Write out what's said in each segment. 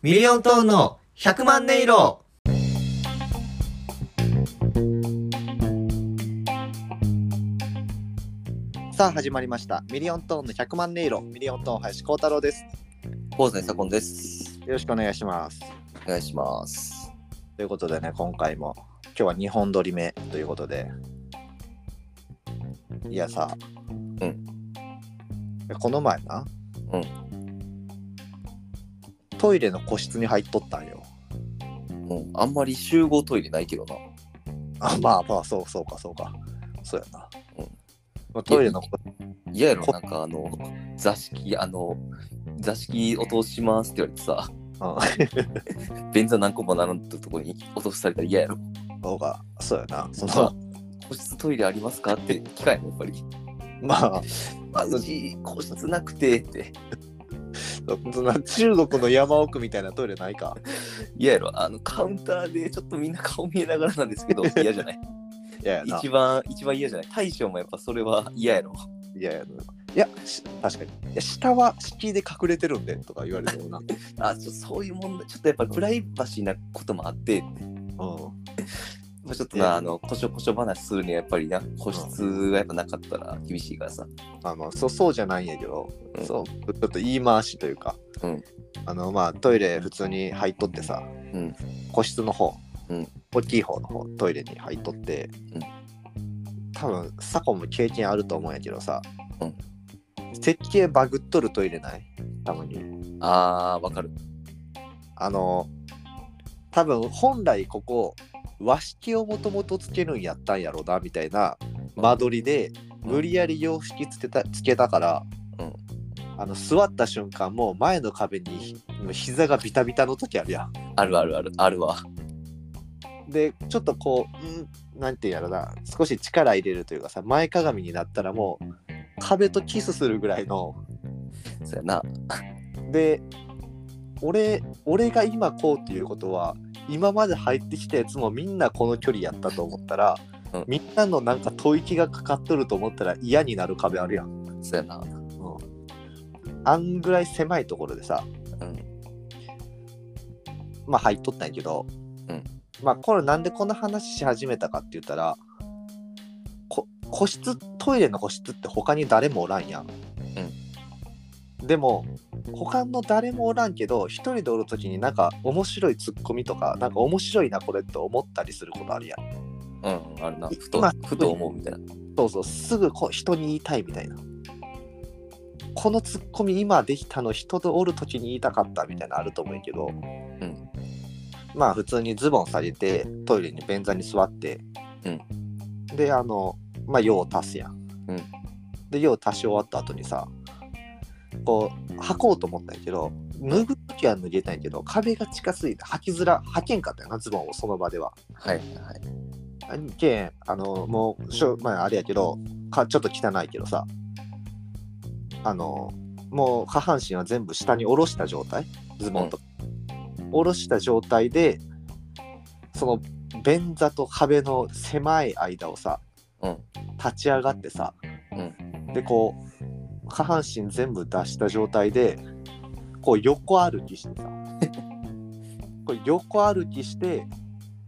ミリオントーンの100万音色。さあ始まりました。ミリオントーンの100万音色。ミリオントーン林光太郎です。香西左近です。よろしくお願いします。お願いします。ということでね今回も今日は2本撮り目ということで。いやさ。うん。この前な。うんトイレの個室に入っとったんよもうあんまり集合トイレないけどな。あまあまあそうそうかそうかそうやな、うんまあトイレのこ嫌やろこなんかあの、座敷、あの、座敷落としますって言われてさ、うん便座何個も並んだとこに落とされたら嫌やろ。そうかそうやなそまあの個室トイレありますかって機会もやっぱり。まあマジ個室なくてって。そんな中国の山奥みたいなトイレないか？嫌やろあのカウンターでちょっとみんな顔見えながらなんですけど 嫌じゃない？いや一番一番嫌じゃない？大将もやっぱそれは嫌やろ。いやいや、いや、し確かに。いや、下は敷居で隠れてるんでとか言われてもな。あちょそういう問題ちょっとやっぱりプライバシーなこともあって。うん。まあ、ちょっとな、あの、こしょこしょ話するにはやっぱりな、個室がやっぱなかったら厳しいからさ。あのそうそうじゃないんやけど、うん。そうちょっと言い回しというか、うん。あのまあトイレ普通に入っとってさ、うん。個室の方、うん。大きい方の方トイレに入っとって、うん。多分サコも経験あると思うんやけどさ、うん。設計バグっとるトイレない？たまに。あー、わかる。あの多分本来ここ和式をもともとつけるんやったんやろなみたいな間取りでうん無理やり洋式つけたつけたから、うんあの座った瞬間もう前の壁にひ膝がビタビタの時あるやん。あるあるある、あるわ。でちょっとこう、うん、なんていうんやろな少し力入れるというかさ前かがみになったらもう壁とキスするぐらいのそうやな。で俺俺が今こうっていうことは今まで入ってきたやつもみんなこの距離やったと思ったら、うんみんなのなんか吐息がかかっとると思ったら嫌になる壁あるやん。そうやな。あんぐらい狭いところでさうん。まあ入っとったんやけど、うんまあこれなんでこの話し始めたかって言ったらこ個室トイレの個室って他に誰もおらんやん。でも他の誰もおらんけど一人でおる時になんか面白いツッコミとかなんか面白いなこれって思ったりすることあるやん。うん、あるな。ふとまあ、ふと思うみたいな。そうそうすぐこう人に言いたいみたいな。このツッコミ今できたの人とおる時に言いたかったみたいなのあると思うけど、うん。まあ普通にズボン下げてトイレに便座に座って、であのまあ用を足すやん。うんで用を足し終わった後にさこう履こうと思ったんやけど脱ぐ時は脱げたんやけど壁が近すぎて履きづら履けんかったよなズボンをその場では。はいはい。あけんあのもうしょまああれやけどかちょっと汚いけどさあのもう下半身は全部下に下ろした状態？ズボンとか、下ろした状態でその便座と壁の狭い間をさうん。立ち上がってさ、うでこう下半身全部出した状態でこう横歩きしてさ。こう横歩きして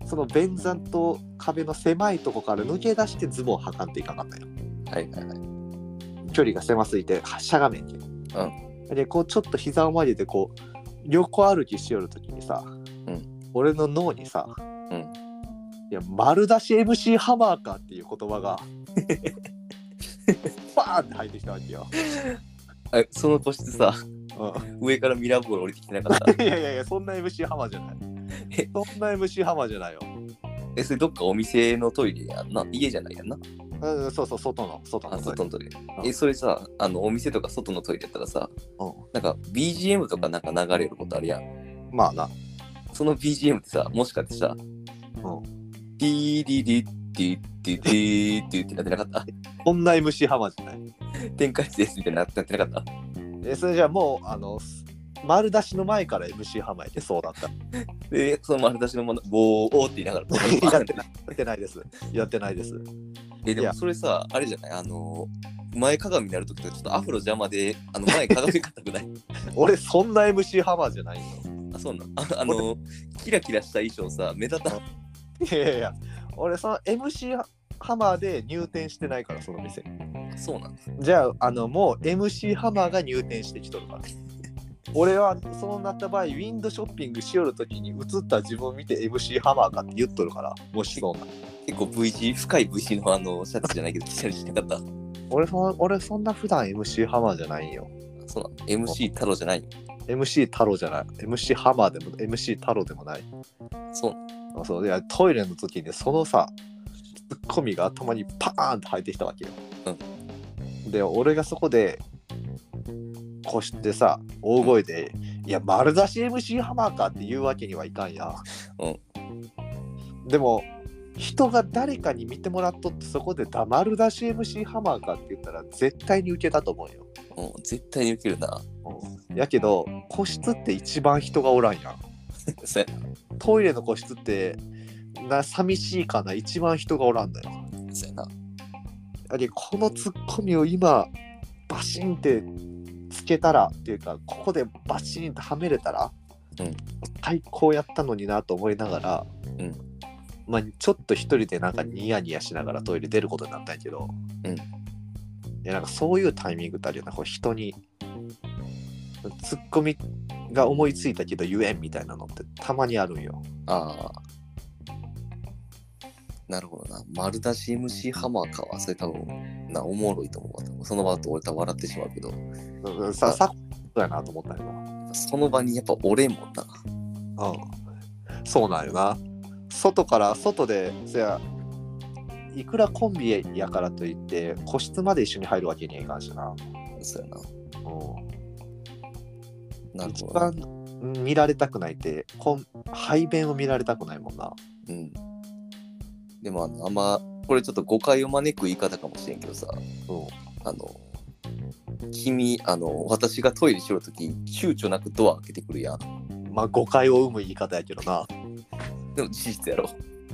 その便座と壁の狭いとこから抜け出してズボン履かんといかんかったよ。はいはいはい。距離が狭すぎてはしゃがめんけん、でこうちょっと膝を曲げてこう横歩きしよるときにさ、うん。俺の脳にさ、うん。いや丸出し MC ハマーかっていう言葉がバ ーンって入ってきたわけよ、え、その個室さ、うん上からミラーボール降りてきてなかった？いやいやいや、そんな MC ハマじゃない。え？そんな MC ハマじゃないよ。え、それどっかお店のトイレやんな？家じゃないやんな？うん、そうそう、外の、外あ、の。外のトイレ。うんえ、それさ、あの、お店とか外のトイレやったらさ、うなんか BGM とかなんか流れることあるやん。ん。まあな。その BGM ってさ、もしかしてさ、うん。ディーディディディディディディってなってなかったこんな MC ハマじゃない。展開ですみたいになってなかったえ、それじゃあもう、あの、丸出しの前から MC ハマやけそうだった。で、その丸出しのもの、ボーおーって言いながら、やってない。やってないです。やってないです。え、でもそれさ、あれじゃないあの、前かがみになるときとちょっとアフロ邪魔で、あの前鏡かたくない俺、そんな MC ハマじゃないよ。あ、そうなん。ああの、キラキラした衣装さ、目立たん。いやいや、俺その MC ハマーで入店してないから、その店。そうなん。じゃあ、あの、もう MC ハマーが入店してきとるから。俺はそうなった場合、ウィンドショッピングしよるときに映った自分を見て MC ハマーかって言っとるから、もしそうな。結構 V 字、深い V 字のあのシャツじゃないけど、着たりしなかった。俺そ俺そんな普段 MC ハマーじゃないんよ。そうなん。MC 太郎じゃない。MC 太郎じゃない。MC ハマーでも MC 太郎でもない。そうそういやトイレの時にそのさツッコミが頭にパーンって入ってきたわけよ。で俺がそこでこしてさ大声で「いや丸出し MC ハマーか」って言うわけにはいかんや。でも人が誰かに見てもらっとってそこで「丸出し MC ハマーか」って言ったら絶対に受けたと思うよ。うん、絶対に受けるな。うんやけど個室って一番人がおらんやん。そうやトイレの個室ってな寂しいかな一番人がおらんだよ。な。そうやな。やはりこのツッコミを今バシンってつけたらっていうかここでバシンってはめれたら、うん最高やったのになと思いながら、うんまあ、ちょっと一人でなんかニヤニヤしながらトイレ出ることになったんやけど、うんいやなんかそういうタイミングってあるよなこう人にツッコミが思いついたけど言えんみたいなのってたまにあるんよ。ああ。なるほどな。丸出し MC ハマーかは、それ多分、な、おもろいと思うその場だと俺多分笑ってしまうけど、うんささそうやなと思ったんよな。その場にやっぱ俺もんな。うん、そうなんよな。外から、外で、そや、いくらコンビやからといって、個室まで一緒に入るわけにはいかんしな。そうやな。うん、一なるほどな。番見られたくないって、こん排便を見られたくないもんな。うん。でもあの、あんま、これちょっと誤解を招く言い方かもしれんけどさ、うん、あの、君、あの、私がトイレしよるとき、躊躇なくドア開けてくるやん。まあ、誤解を生む言い方やけどな。でも事実やろ。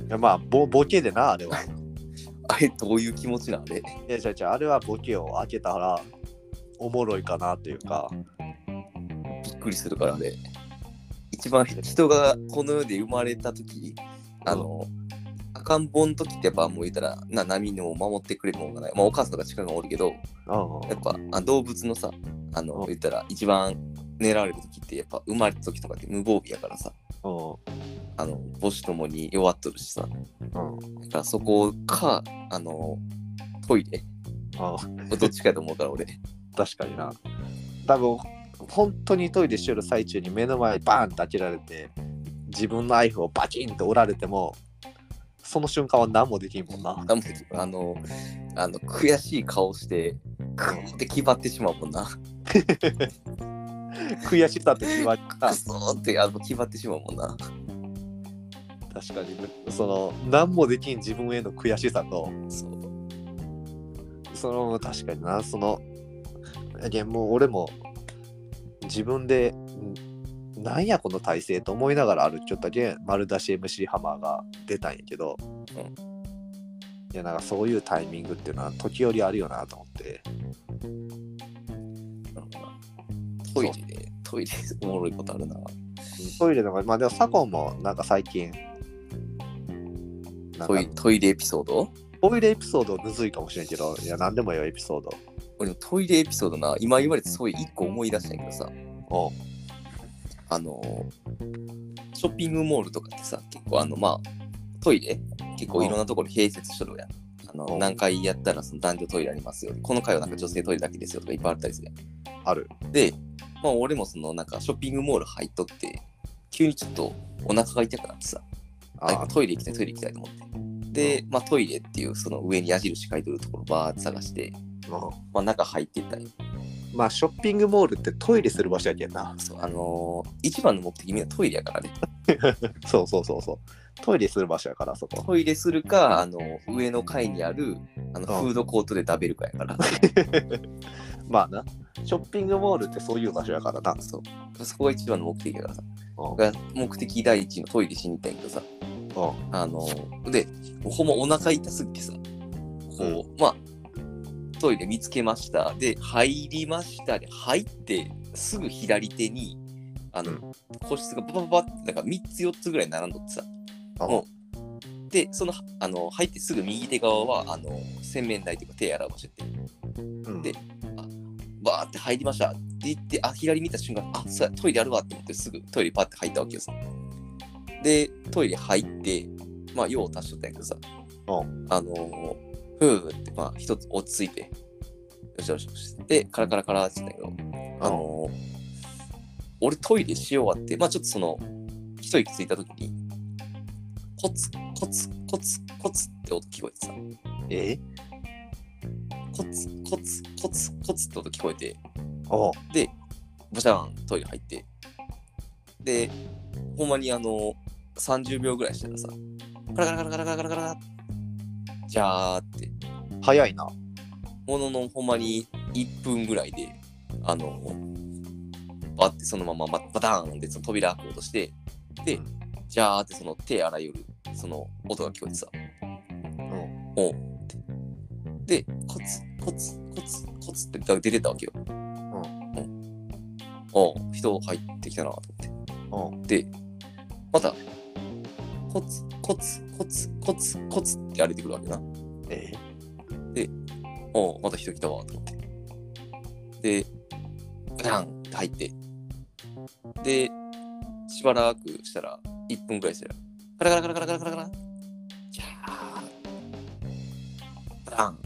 いやまあボ、ボケでな、あれは。あれ、どういう気持ちなんでいや、じゃじゃあれはボケを開けたら、おもろいかなっていうか、くりするからね。一番人がこの世で生まれた時あの、赤ん坊の時ってやっぱもう言ったらな波のを守ってくれるものがない。まあお母さんとか近くにおるけど、うんやっぱあ動物のさ、あの、うん言ったら一番狙われる時ってやっぱ生まれた時とかって無防備やからさ、うんあの母子ともに弱っとるしさ、うんだからそこか、あの、トイレうんどっちかやと思うから俺。確かにな。多分本当にトイレしてる最中に目の前にバーンって開けられて自分のナイフをバキンと折られてもその瞬間は何もできんもんな。あもうあの、あの悔しい顔して、クーって気張ってしまうもんな。悔しさって言われたクソーってあの気張ってしまうもんな。確かにその何もできん自分への悔しさと。その確かになそのいやもう俺も自分でんなんやこの体勢と思いながら歩きよったけん丸出し MC ハマーが出たんやけど、いやなんかそういうタイミングっていうのは時折あるよなと思って。トイレで、トイレおもろいことあるな。トイレのがまあでも左近もなんか最近トイレエピソード？トイレエピソードむずいかもしれんけどいや何でもよエピソード俺もトイレエピソードな、今言われてそういう一個思い出したんやけどさ、おあの、ショッピングモールとかってさ、結構あの、まあ、トイレ？結構いろんなところ併設しとるやん。あのうん何回やったらその男女トイレありますよ。この回はなんか女性トイレだけですよとかいっぱいあったりするやん。あるで、まあ俺もそのなんかショッピングモール入っとって、急にちょっとお腹が痛くなってさ、ああトイレ行きたい、トイレ行きたいと思って。で、まあトイレっていうその上に矢印書いてるところバーって探して、うんまあ中入っていったんよ。まあショッピングモールってトイレする場所やけんな。そうあのー一番の目的みんなトイレやからね。そうそうそうそう。トイレする場所やからそこ。トイレするか、あの、上の階にある、あの、うん。フードコートで食べるかやから。まあな。ショッピングモールってそういう場所やからな。そう。そこが一番の目的やからさ。うん。が目的第一のトイレしに行ったんやけどさ。うん。あの、で、ほんまお腹痛すぎてさ、こう、まあ、トイレ見つけました。で、入りましたで、入って、すぐ左手に、あの、うん個室がババババって、なんか3つ4つぐらい並んどってさ。あもうで、その、あの、入ってすぐ右手側は、あの、洗面台というか手洗う場所って。うんでバーって入りましたって言って、あ、左見た瞬間、あ、そうや、トイレあるわって思って、すぐトイレパッて入ったわけよさ。で、トイレ入って、まあ、用を足しとったんやけどさ、うあのー、ふーって、まあ、一つ落ち着いて、よしよしよし。で、カラカラカラって言ったけど、あのー、俺トイレし終わって、まあ、ちょっとその、一息ついたときに、コツ、コツ、コツ、コツって音聞こえてさ、え？コツ、コツ、コツ、コツって音聞こえて、で、ボシャントイレ入って、で、ほんまにあの、30秒ぐらいしたらさ、カラカラカラカラカラカラカラじゃーって、早いな。もののほんまに1分ぐらいで、あの、バってそのままババターンってその扉開こうとして、で、じゃーってその手洗いよる、その音が聞こえてさ、うん。おうって。で、コツ、コツ、コツ、コツって出てたわけよ。うん。おう人入ってきたなと思って。うん。で、また、コツ、コツ、コツ、コツ、コツって歩いてくるわけな。えおうまた人来たわと思って。で、ガンって入って。で、しばらくしたら、1分くらいしたら、カラカラカラカラカラカラカラ。じゃあ、ガン。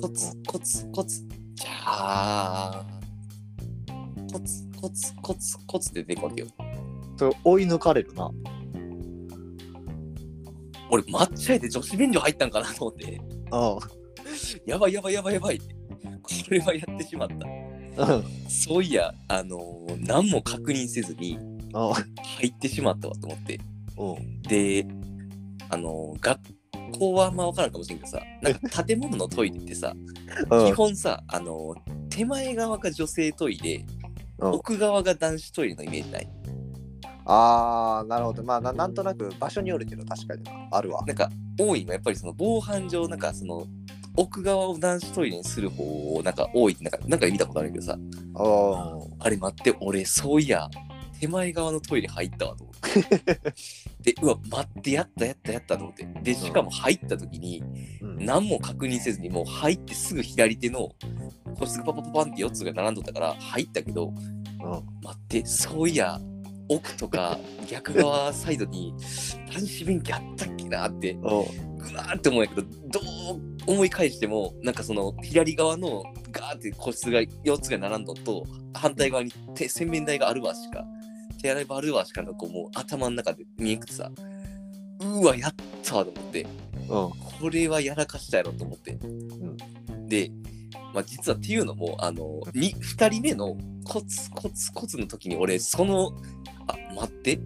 コツ、コツ、コツ。じゃあ、コツ、コツ、コツ、コツって出てくるわけよ。それ追い抜かれるな。俺、抹茶屋で女子便所入ったんかなと思って。うやばいやばいやばいやばいって。これはやってしまった。ん。うん。そういや、あのー何も確認せずにうん。入ってしまったわと思って。うん。で、あのー学校はあんま分からんかもしれんけどさ、なんか建物のトイレってさ、基本さ、あのー手前側が女性トイレ、うん奥側が男子トイレのイメージない？ああ、なるほど。まあな、なんとなく場所によるけど、確かにな。あるわ。なんか多いのはやっぱりその防犯上、なんかその奥側を男子トイレにする方をなんか多いってなんかなんか見たことあるけどさ、おーあれ待って、俺、そういや、手前側のトイレ入ったわと思って。で、うわ、待って、やった、やった、やったと思って。で、しかも入った時に、うん。何も確認せずに、もう入ってすぐ左手の個室がパパパパンって4つが並んどったから、入ったけど、うん。待って、そういや、奥とか逆側サイドに男子便器あったっけなって、おうぐわーって思うんやけど、どう思い返しても、なんかその左側のガーって個室が4つが並んどんと、反対側に手洗面台があるわしか、手洗い場あるわしかなんかもう頭の中で見えんくてさ、うわ、やったわと思って、うん。これはやらかしたやろと思って。で、まあ、実はっていうのも、あの、に2人目のコツコツコツの時に俺、その、あ、待って、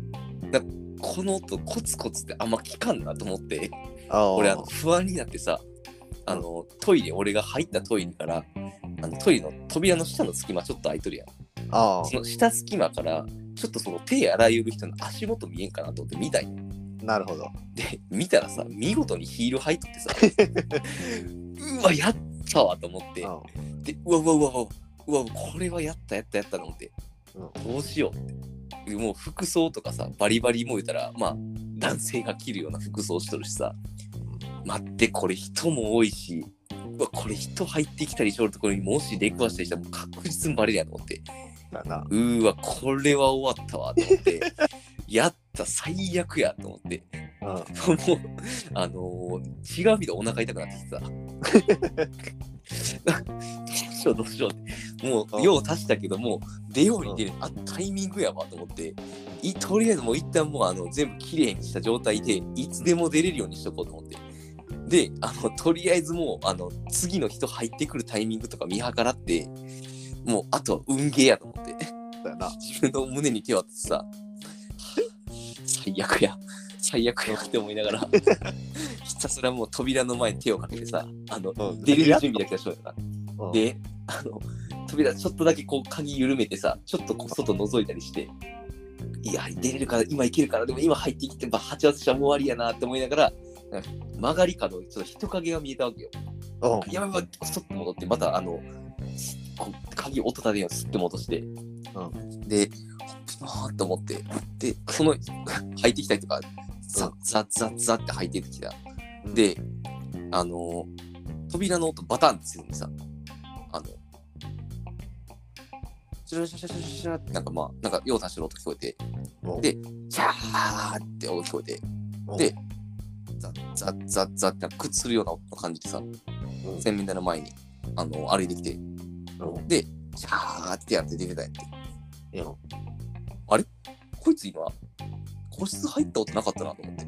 なこの音コツコツってあんま聞かんなと思って、俺あの不安になってさあのトイレ俺が入ったトイレからあのトイレの扉の下の隙間ちょっと空いとるやん。あその下隙間からちょっとその手洗いゆる人の足元見えんかなと思って見たんよ。ーなるほど。で見たらさ見事にヒール履いとってさ。うわやったわと思って。うん。でうわうわうわうわうわこれはやったやったやったと思って。うん。どうしようってもう服装とかさバリバリも言うたらまあ男性が着るような服装しとるしさ待ってこれ人も多いしうわこれ人入ってきたりしょるところにもし出くわしたりしたらもう確実にバレるやんと思って。うーわこれは終わったわと思ってやっ た最悪やと思って。うん。もうあのー、違う意味でお腹痛くなってきてさ どうしようどうしようって。もううん用足したけども出ように出る、あタイミングやわと思って。いとりあえずもう一旦もうあの全部きれいにした状態でいつでも出れるようにしとこうと思って。であのとりあえずもうあの次の人入ってくるタイミングとか見計らってもうあとは運ゲーやと思って。な。自分の胸に手を当ててさはあ最悪や。最悪やって思いながら。ひたすらもう扉の前に手をかけてさあのうん。出れる準備だけはしようよなうん。で、あの、扉ちょっとだけこう鍵緩めてさ、ちょっとこう外覗いたりして、いや、出れるから、今行けるから、でも今入ってきて、ば8月じゃもう終わりやなって思いながら、曲がり角にちょっと人影が見えたわけよ。うん。やばいやばい、そっと戻って、またあの、鍵音立てようすって戻して、で、あーと思って、で、その、入ってきた人が、ザッザッザッザッって入ってきた。うんで、あの、扉の音バタンってするんでさ、あの、シュラシュラシュラシュラって、なんかまあ、なんか、用足してる音聞こえて、うんでシャーって音聞こえて、で、ザッザッザッザッってなんかくっつるような感じでさ、洗面台の前に、あの、歩いてきて、うんで、シャーってやって出てたんやって。こいつ今、個室入った音なかったなと思って。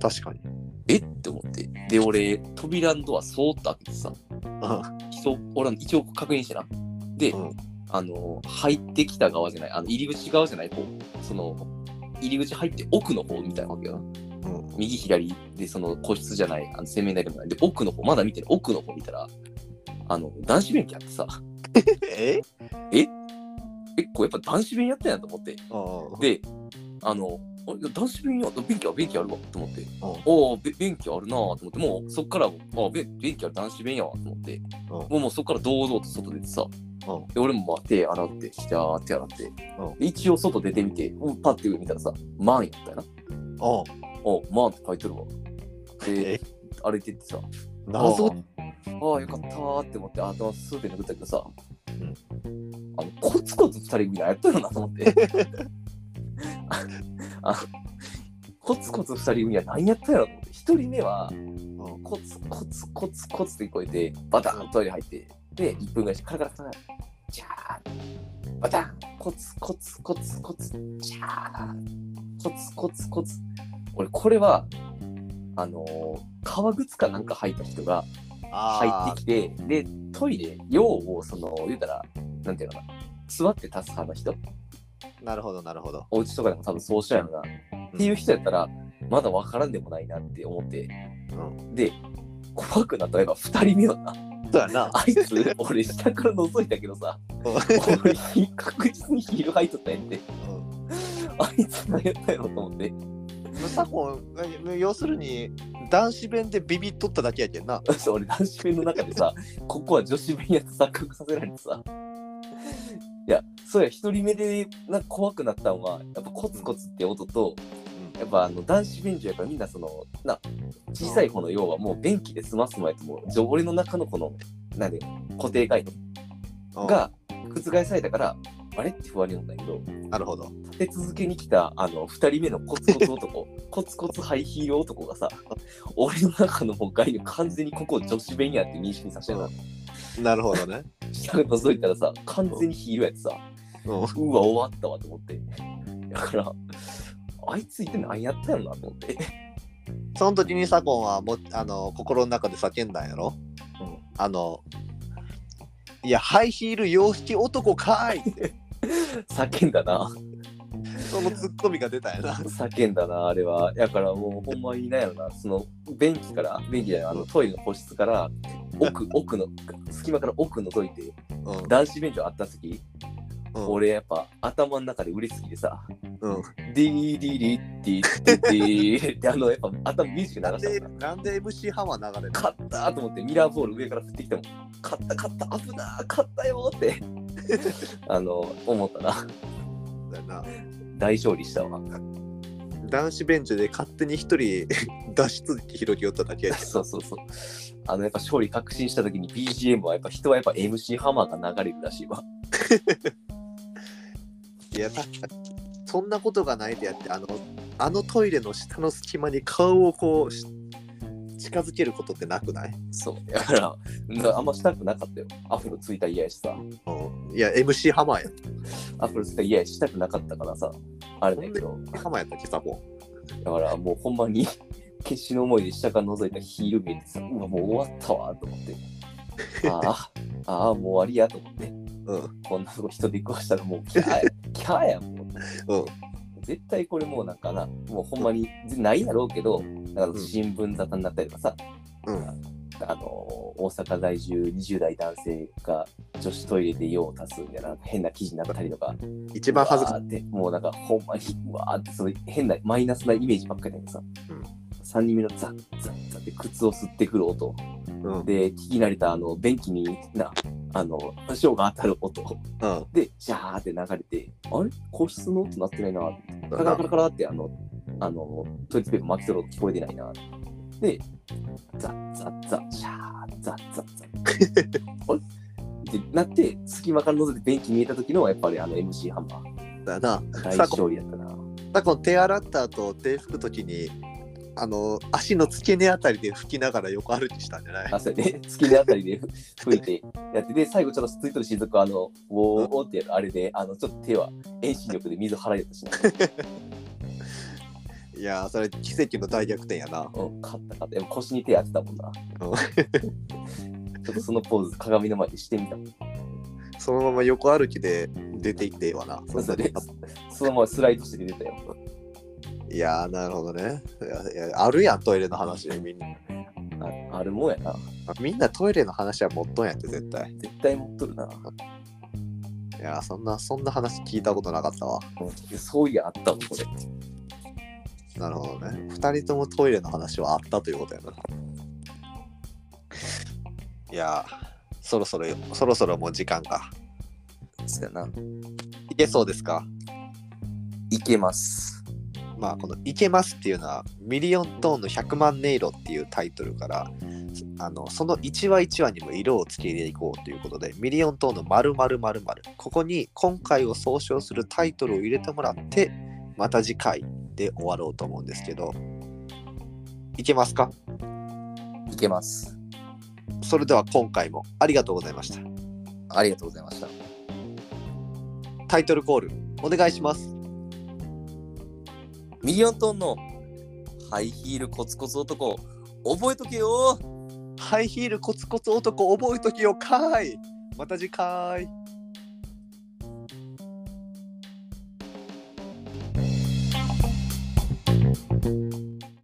確かに。え？って思って。で、俺、扉のドアそーっと開けてさ、人、俺、一応確認してな。で、うんあの、入ってきた側じゃない、あの、入り口側じゃない方、その、入り口入って奥の方みたいなわけよな。うん右左で、その個室じゃない、あの洗面台でもない。で、奥の方、まだ見てる、奥の方見たら、あの、男子便器あってさ、え？え？結構やっぱ男子便やったんやと思って。うんで、あの、男子便や、便器は便器あるわと思って、ん。おお、べ便器あるなと思って、もうそっから、あべ便器ある男子便やわと思って、もうもうそっから堂々と外出てさ、うん。で俺もまあ手洗って、じゃー手洗って、一応外出てみて、うんパッて上見たらさ、マンやったよな。おおマンって書いてるわ。でえ、歩いてってさ、謎あ。ああ、よかったーって思って、頭すーって拭ったけどさ、あの、コツコツ二人組やったよなと思って。ああコツコツ二人組は何やったやろと思って、一人目は、コツコツコツコツって聞こえて、バタントイレ入って、で、1分ぐらいしてカラカラカラカラ、ジャーバタンコツコツコツコツ、ジャーコツコツコツ。俺、これは、あのー革靴かなんか履いた人が入あってきて、で、トイレ、用を、その、言うたら、なんていうのかな、座って立つ派の人、ーなるほど、なるほど。お家とかでも多分そうしたやろな、っていう人やったら、まだ分からんでもないなって思って、うんで、怖くなったらやっぱ2人目よな。そうやな。あいつ、俺下から覗いたけどさ、俺確実にヒール履いとったんやんて。あいつ何やったやろと思って。サコン、要するに、男子弁でビビっとっただけやけんな。そう俺男子弁の中でさ、ここは女子弁やつ錯覚させられてさ。いや、そうや、一人目でなんか怖くなったのは、やっぱコツコツって音と、やっぱあの男子便所やからみんなその、な、小さい方の要はもう便器で済ます前ともう、俺の中のこの、なんで、固定概念うん、が覆されたから、あれ？って不安に思ったんやけど、なるほど。立て続けに来たあの2人目のコツコツ男。コツコツハイヒール男がさ俺の中のもう概念完全にここ女子弁やって認識させてななるほどね。下覗いたらさ完全にヒールやってさうん。うわ終わったわと思って。だからあいついて何やったんなと思って。その時にサコンはもあの心の中で叫んだんやろ、うん。あの、いや、ハイヒール洋式男かいって、叫んだな。そのツッコミが出たんやな。叫んだなあれは。だからもうほんまになんやろな。その便器から便器じゃないあのトイレの個室から奥 奥の隙間から奥覗いてうん。男子便所あった時うん。俺やっぱ頭の中で嬉しすぎてさ、うん、ディーディリッディッディッディーってあのやっぱ頭ミュージッなんでク流したな。なんで MC ハマー流れる勝ったーと思ってミラーボール上から降ってきても勝った勝った危なー勝ったよーって あの思ったなのだよな。大勝利したわ。男子ベンチで勝手に一人 脱出機広げよっただけやけど。そうそうそう。あのやっぱ勝利確信した時に BGM はやっぱ人はやっぱ MC ハマーが流れるらしいわ。いや確かにそんなことがないでやってあのあのトイレの下の隙間に顔をこうし近づけることってなくない、そう。だからなあんましたくなかったよ。アフロついたら嫌やしさ。うん、いや MC ハマーや。アフロついたら嫌やししたくなかったからさ。あれだけど。ハマーやったっけサボ。ンだからもうほんまに 決死の思いで下から覗いたヒール見えてさ、うわ、もう終わったわと思って。ああ、ああ、もう終わりやと思って。うん。こんなとこ人で食わしたらもうキャーや、キャーやもう。うん絶対これもうなんかな、もうほんまにないやろうけど、なんか新聞沙汰になったりとかさ、うんあの大阪在住20代男性が女子トイレで用を足すみたいな変な記事になったりとか、一番恥ずかうわーって、もうなんかほんまに、うわーって、その変なマイナスなイメージばっかりだけどさ、うん3人目のザッザッザッって靴を吸ってくる音、うんで、聞き慣れたあの便器になあの、ショーが当たる音。うん。で、シャーって流れて、あれ？個室の音鳴ってないな。カラカラカラカラって、あの、あの、トイレットペーパー巻き取る音聞こえてないな。で、ザッザッザッ、シャー、ザッザッザッ。あれってなって、隙間から覗いて便器見えた時の、やっぱりあの MC ハンマー。だよな。大勝利やったな。さこの手洗った後手拭くときにあの足の付け根あたりで拭きながら横歩きしたんじゃない？あ、そうやね。月根あたりで吹いてやって、で、最後ちょっとついとる雫は、あの、ウォーってやる、あれで、あの、ちょっと手は遠心力で水払いようとしないやーそれ奇跡の大逆転やな。うん、勝った勝った。でも腰に手当てたもんな。うん ちょっとそのポーズ、鏡の前でしてみた。そのまま横歩きで出ていってええわな。そうそそのままスライドして出てたよ。いやーなるほどねいや。いやあるやんトイレの話みんな。ああるもんやな。みんなトイレの話は持っとんやって絶対。絶対持っとるな。いやーそんなそんな話聞いたことなかったわ。うん、そういや、あったもん、これ。なるほどね。二人ともトイレの話はあったということやな。いやーそろそろそろそろもう時間か。そうやな。いけそうですか？いけます。まあこの「いけます」っていうのは「ミリオントーンの100万音色」っていうタイトルからあのその1話1話にも色をつけていこうということでミリオントーンの〇〇〇〇。ここに今回を総称するタイトルを入れてもらってまた次回で終わろうと思うんですけどいけますか？いけます。それでは今回もありがとうございました。ありがとうございました。タイトルコールお願いしますミリオントンのハイヒールコツコツ男、覚えとけよ。ハイヒールコツコツ男覚えとけよ。かい。また次回。